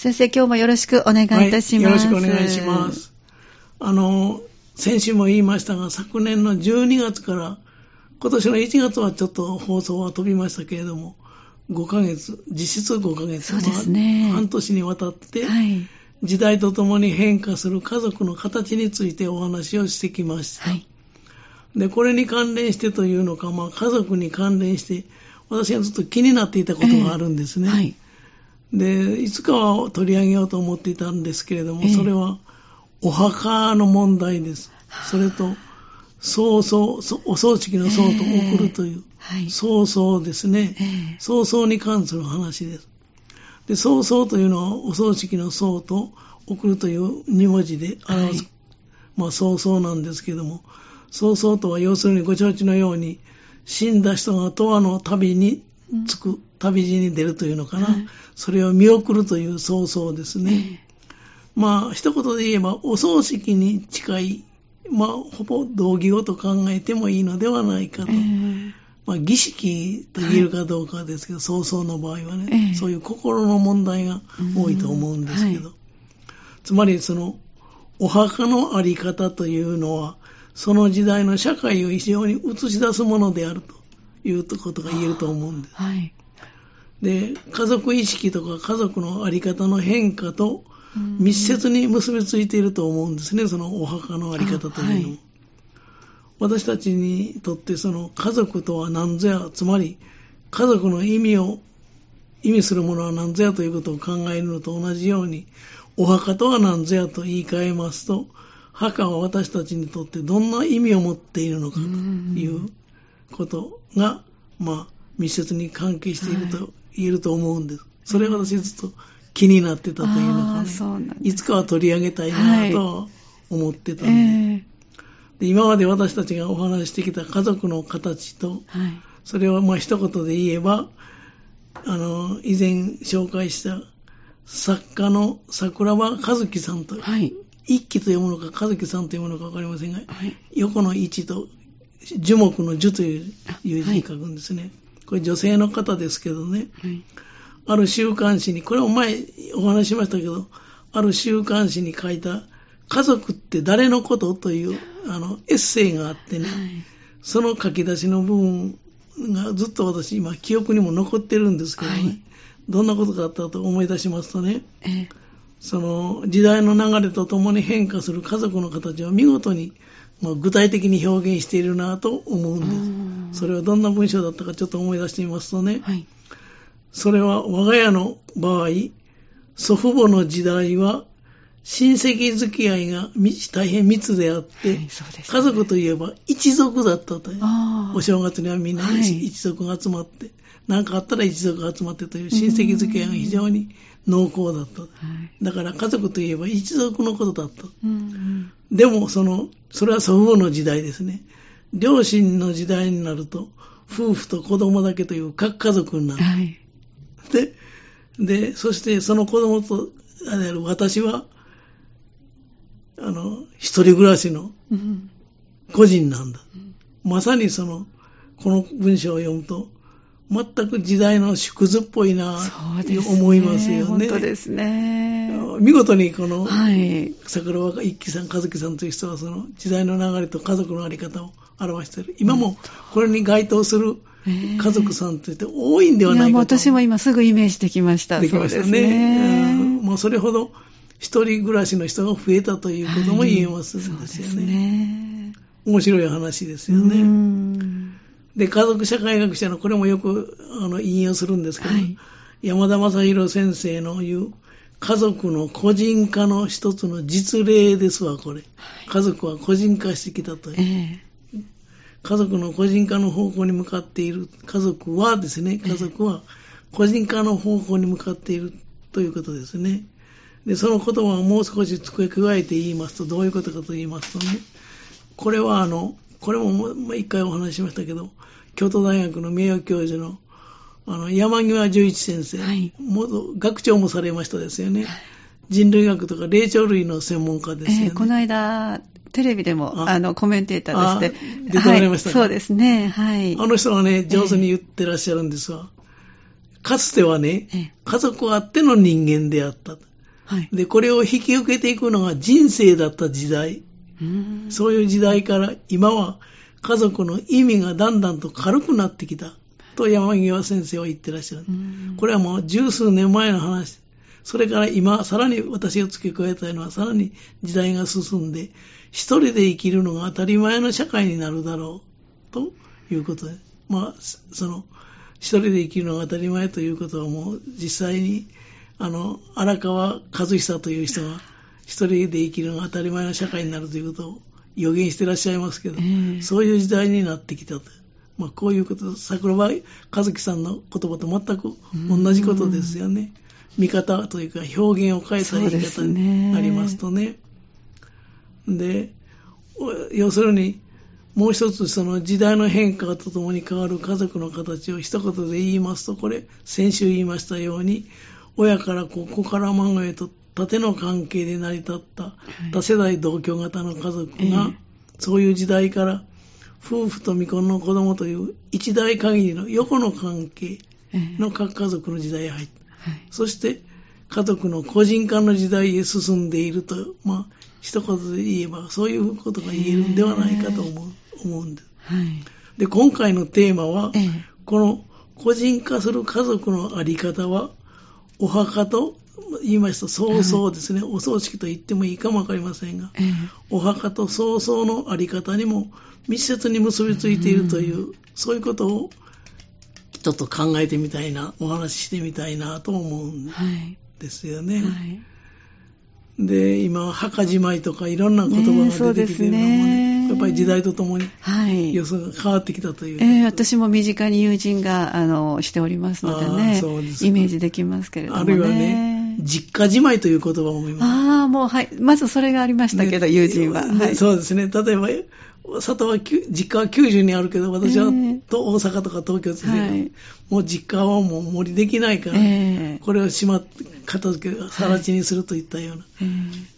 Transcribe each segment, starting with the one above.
先生、今日もよろしくお願いいたします。はい、よろしくお願いします。あの、先週も言いましたが、昨年の12月から今年の1月はちょっと放送は飛びましたけれども、5ヶ月、実質5ヶ月、そうですね、半年にわたって、はい、時代とともに変化する家族の形についてお話をしてきました。はい、で、これに関連してというのか、まあ、家族に関連して、私がずっと気になっていたことがあるんですね。えーはい、で、いつかは取り上げようと思っていたんですけれども、えー、それはお墓の問題です。それと、そうそう、お葬式の葬と送るという、えー、そうそうですね、えー、そうそうに関する話です。で、そうそうというのはお葬式の葬と送るという二文字で表す、はい、まあそうそうなんですけども、そうそうとは要するにご承知のように、死んだ人が永遠の旅に着く、うん、旅路に出るというのかな、はい、それを見送るというそうそうですね。まあ、一言で言えば、お葬式に近いまあ、ほぼ同義語と考えてもいいのではないかと。えー、まあ、儀式と言えるかどうかですけど、はい、早々の場合はね、えー、そういう心の問題が多いと思うんですけど、はい、つまりその、お墓のあり方というのは、その時代の社会を非常に映し出すものであるということが言えると思うんです。はい、で、家族意識とか家族のあり方の変化と密接に結びついていると思うんですね、そのお墓のあり方というのも。はい、私たちにとってその家族とは何ぞや、つまり家族の意味を、意味するものは何ぞやということを考えるのと同じように、お墓とは何ぞやと言い換えますと、墓は私たちにとってどんな意味を持っているのかということが、まあ、密接に関係していると言えると思うんです。それは私ずっと気になってたというのかね、いつかは取り上げたいなと思ってたんで。はいえ。ー、で今まで私たちがお話してきた家族の形と、はい、それをまあ一言で言えば、あの、以前紹介した作家の桜庭和樹さんと、はい、一揆というものか和樹さんというものかわかりませんが、はい、横の位置と樹木の樹という字に書くんですね。これ女性の方ですけどね。ある週刊誌に、これも前お話ししましたけど、ある週刊誌に書いた、家族って誰のことというあのエッセイがあってね、はい、その書き出しの部分がずっと私今記憶にも残ってるんですけどね、はい、どんなことがあったと思い出しますとね、え。その時代の流れとともに変化する家族の形を見事に、まあ、具体的に表現しているなと思うんです。それはどんな文章だったかちょっと思い出してみますとね、はい。それは我が家の場合、祖父母の時代は親戚付き合いが大変密であって、はいね、家族といえば一族だったという。お正月にはみんな一族が集まって、何、はい、かあったら一族が集まってという親戚付き合いが非常に濃厚だった。だから家族といえば一族のことだった。でもその、それは祖父母の時代ですね。両親の時代になると、夫婦と子供だけという各家族になる。はいで、で、そしてその子供と、あれ私は、あの、一人暮らしの個人なんだ。うん、まさにその、この文章を読むと、全く時代の縮図っぽいなと思いますよね。本当ですね。見事にこの、はい、桜若一輝さん、和樹さんという人はその時代の流れと家族のあり方を表している。今もこれに該当する家族さんといって多いんではないかと。私も今すぐイメージできました。できましたね。ねもうそれほど一人暮らしの人が増えたということも言えますんですよね。はい、ね面白い話ですよね。で、家族社会学者のこれもよくあの引用するんですけど、はい、山田正宏先生の言う家族の個人化の一つの実例ですわ、これ。家族は個人化してきたという。えー家族の個人化の方向に向かっている、家族はですね、家族は個人化の方向に向かっているということですね。で、その言葉をもう少し付け加えて言いますと、どういうことかと言いますとね、これはあの、これも一回お話ししましたけど、京都大学の名誉教授のあの山際十一先生、はい、元学長もされましたですよね。人類学とか霊長類の専門家ですよね。えー、この間、テレビでも、あの、コメンテーターとして。出ておられました、ねはい、そうですね、はい。あの人がね、上手に言ってらっしゃるんですわ。かつてはね、家族あっての人間であった。はい、で、これを引き受けていくのが人生だった時代。そういう時代から今は家族の意味がだんだんと軽くなってきたと山際先生は言ってらっしゃる。これはもう十数年前の話。それから今、さらに私が付け加えたいのは、さらに時代が進んで、一人で生きるのが当たり前の社会になるだろう、ということで。まあ、その、一人で生きるのが当たり前ということはもう実際に、あの、荒川和久という人が、一人で生きるのが当たり前の社会になるということを予言してらっしゃいますけど、えー、そういう時代になってきたと。まあ、こういうこと、桜庭和樹さんの言葉と全く同じことですよね。見方というか表現を変えた言い方になりますとね。で要するに、もう一つその時代の変化とともに変わる家族の形を一言で言いますと、これ、先週言いましたように、親から子、子から孫へと縦の関係で成り立った多世代同居型の家族が、そういう時代から夫婦と未婚の子供という一代限りの横の関係の各家族の時代へ入った。そして家族の個人化の時代へ進んでいると、まあ、一言で言えばそういうことが言えるんではないかと思う思うんです。で、今回のテーマは、この個人化する家族のあり方は、お墓と言いますと、葬送ですね、お葬式と言ってもいいかもわかりませんが、お墓と葬送のあり方にも密接に結びついているという、そういうことをちょっと考えてみたいな、お話ししてみたいなと思うんですよね。はいはいで、今、墓じまいとかいろんな言葉が出てきてるのもね、ねやっぱり時代とともに、予想が変わってきたという。えー、私も身近に友人が、あの、しておりますのでね、でイメージできますけれども、ね、あるいはね、実家じまいという言葉も今。ああ、もう、はい。まずそれがありましたけど、ね、友人は、はい。そうですね。例えば、里は、実家は90にあるけど、私は、と大阪とか東京ですね、はい、もう実家はもう森できないから、えー、これをしまって、片付け、更地にするといったような、はい、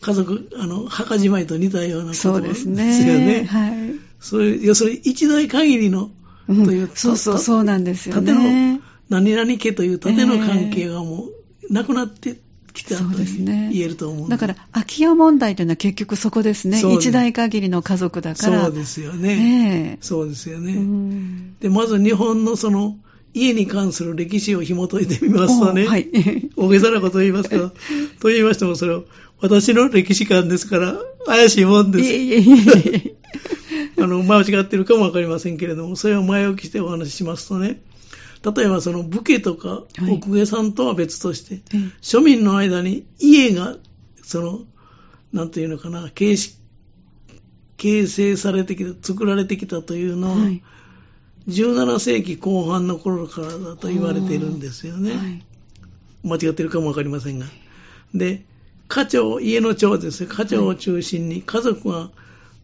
家族、あの、墓じまいと似たようなことですよね。そうですね。はい。そういう、要するに一代限りの、という、そうそう、そうなんですよね。縦の、何々家という縦の関係がもう、なくなって来たと言えると思う、ね、だから、空き家問題というのは結局そこですね。一代限りの家族だから。そうですよね。そうですよね。で、まず日本のその、家に関する歴史を紐解いてみますとね、はい、大げさなことを言いますけど、と言いましてもそれを、私の歴史観ですから、怪しいもんです。いえいえいえ あの、間違ってるかもわかりませんけれども、それを前置きしてお話ししますとね、例えばその武家とか奥家さんとは別として、はい、庶民の間に家が、その、なんていうのかな、形形成されてきた、作られてきたというのは、はい、17世紀後半の頃からだと言われているんですよね。はい、間違ってるかもわかりませんが。で、家長、家の長ですね、家長を中心に家族が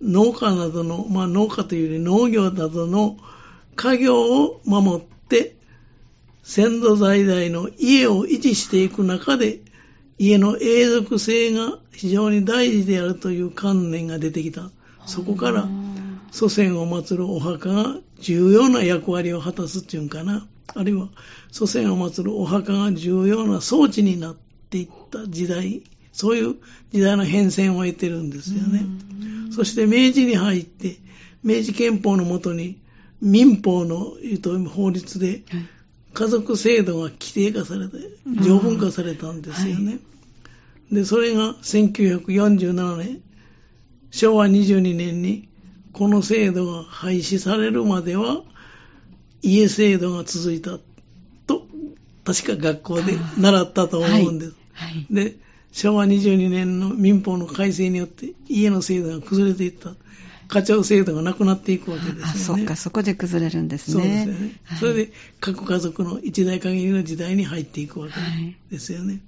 農家などの、まあ農家というより農業などの家業を守って先祖代々の家を維持していく中で、家の永続性が非常に大事であるという観念が出てきた。そこから、祖先を祀るお墓が重要な役割を果たすっていうんかな。あるいは、祖先を祀るお墓が重要な装置になっていった時代、そういう時代の変遷を得てるんですよね。そして明治に入って、明治憲法のもとに民法の法律で、家族制度が規定化されて、条文化されたんですよね。はい、で、それが1947年、昭和22年に、この制度が廃止されるまでは、家制度が続いたと、確か学校で習ったと思うんです。はいはい、で、昭和22年の民法の改正によって家の制度が崩れていった。課長制度がなくなっていくわけですよね。あ、そっか、そこで崩れるんですね。そうですよね。はい、それで、各家族の一代限りの時代に入っていくわけですよね。はい、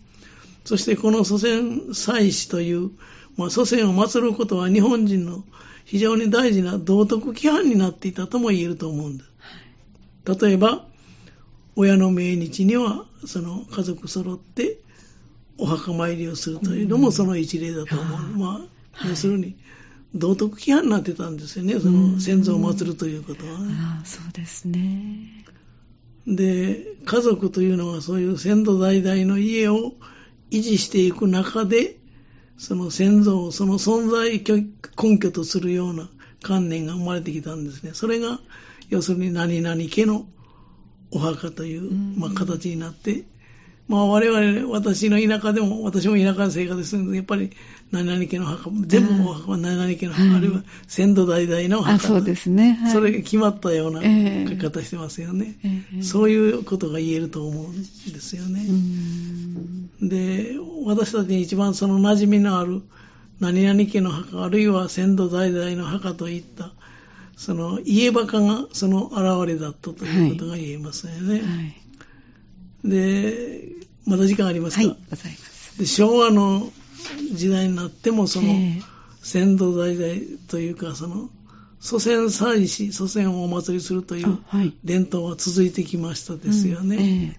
そして、この祖先祭祀という、まあ、祖先を祀ることは日本人の非常に大事な道徳規範になっていたとも言えると思うんです。例えば、親の命日には、その家族揃って、お墓参りをするというのもその一例だと思う。うん、まあ、要するに、道徳規範になってたんですよね、その先祖を祀るということは、ね、ああそうですね。で、家族というのはそういう先祖代々の家を維持していく中で、その先祖をその存在根拠とするような観念が生まれてきたんですね。それが、要するに何々家のお墓という、まあ、形になって、まあ我々、私の田舎でも、私も田舎で生活するんですやっぱり何々家の墓、全部お墓は何々家の墓、あるいは先祖代々の墓。そうですね。はい、それが決まったような書き方してますよね、えー、そういうことが言えると思うんですよね。で、私たちに一番その馴染みのある何々家の墓、あるいは先祖代々の墓といった、その家墓がその現れだったということが言えますよね。はいはいで、まだ時間ありますか？はい、ございます。で昭和の時代になっても、その、先祖代々というか、その、祖先祭祀、祖先をお祭りするという伝統は続いてきましたですよね。はいうんえ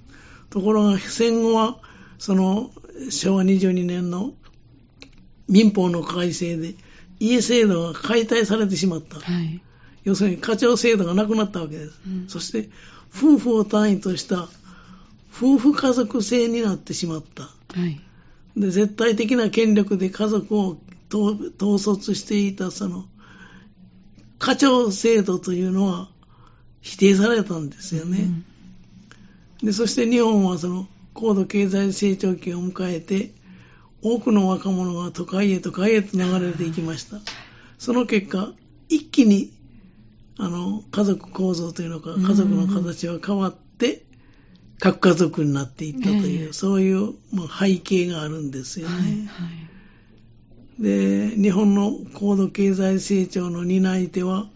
ー、ところが戦後は、その昭和22年の民法の改正で家制度が解体されてしまった。はい、要するに課長制度がなくなったわけです。うん、そして夫婦を単位とした夫婦家族制になってしまった。はい、で絶対的な権力で家族を統率していたその課長制度というのは否定されたんですよね。うん、でそして日本はその高度経済成長期を迎えて多くの若者が都会へ都会へと流れていきました。その結果、一気にあの家族構造というのか、家族の形は変わって、核家族になっていったという、えー、そういう背景があるんですよね。はいはい、で、日本の高度経済成長の担い手は、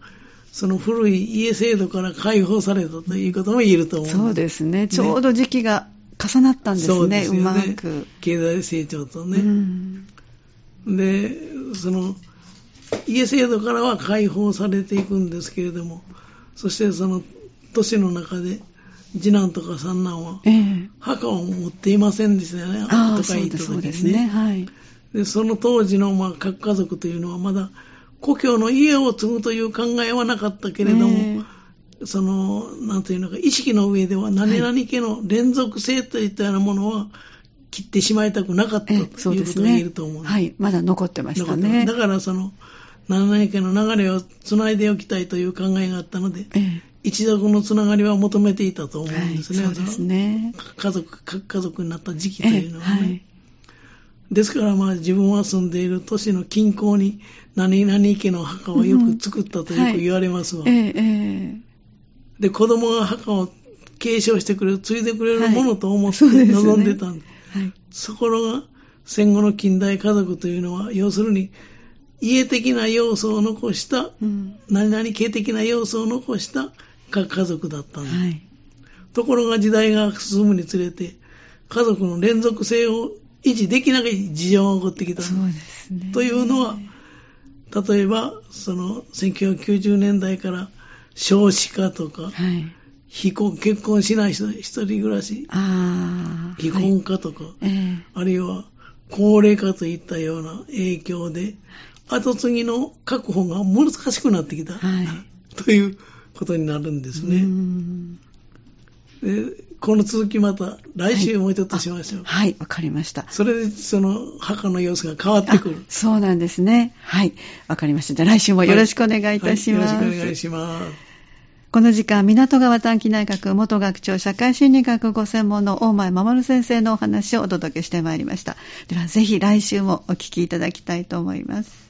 その古い家制度から解放されたということも言えると思うそうですね。ちょうど時期が重なったんですね、そうですねうまく。経済成長とね。うん、で、その、家制度からは解放されていくんですけれども、そしてその都市の中で、次男とか三男は、墓を持っていませんでしたよね、あとか行った時にね。はい、でその当時の、まあ、各家族というのはまだ故郷の家を継ぐという考えはなかったけれども、えー、その、なんというのか、意識の上では何々家の連続性といったようなものは、切ってしまいたくなかったということが言えると思う、ね、はい、まだ残ってましたね。だからその、何々家の流れをつないでおきたいという考えがあったので、えー一族のつながりは求めていたと思うんですね。はい、そうですね。家族、家族になった時期というのはね。はい、ですからまあ自分は住んでいる都市の近郊に何々家の墓をよく作ったとよく言われますわ。うんはい、で、子供が墓を継承してくれる、継いでくれるものと思って望んでたんで。はい、ところが戦後の近代家族というのは、要するに家的な要素を残した、うん、何々家的な要素を残したが家族だったんです、はい、ところが時代が進むにつれて、家族の連続性を維持できない事情が起こってきた。そうですね。というのは、例えば、その、1990年代から少子化とか、はい、非婚、結婚しない人、一人暮らし、非婚化とか、はいえ。ー、あるいは高齢化といったような影響で、後継ぎの確保が難しくなってきた、はい、ということになるんですね。でこの続きまた来週もうちょっとしましょう。はい、わ、はい、かりました。それでその墓の様子が変わってくる。そうなんですね。はい、わかりました。じゃあ来週もよろしくお願いいたします。はいはい、よろしくお願いします。この時間、港川短期内閣元学長社会心理学ご専門の大前守先生のお話をお届けしてまいりました。では、ぜひ来週もお聞きいただきたいと思います。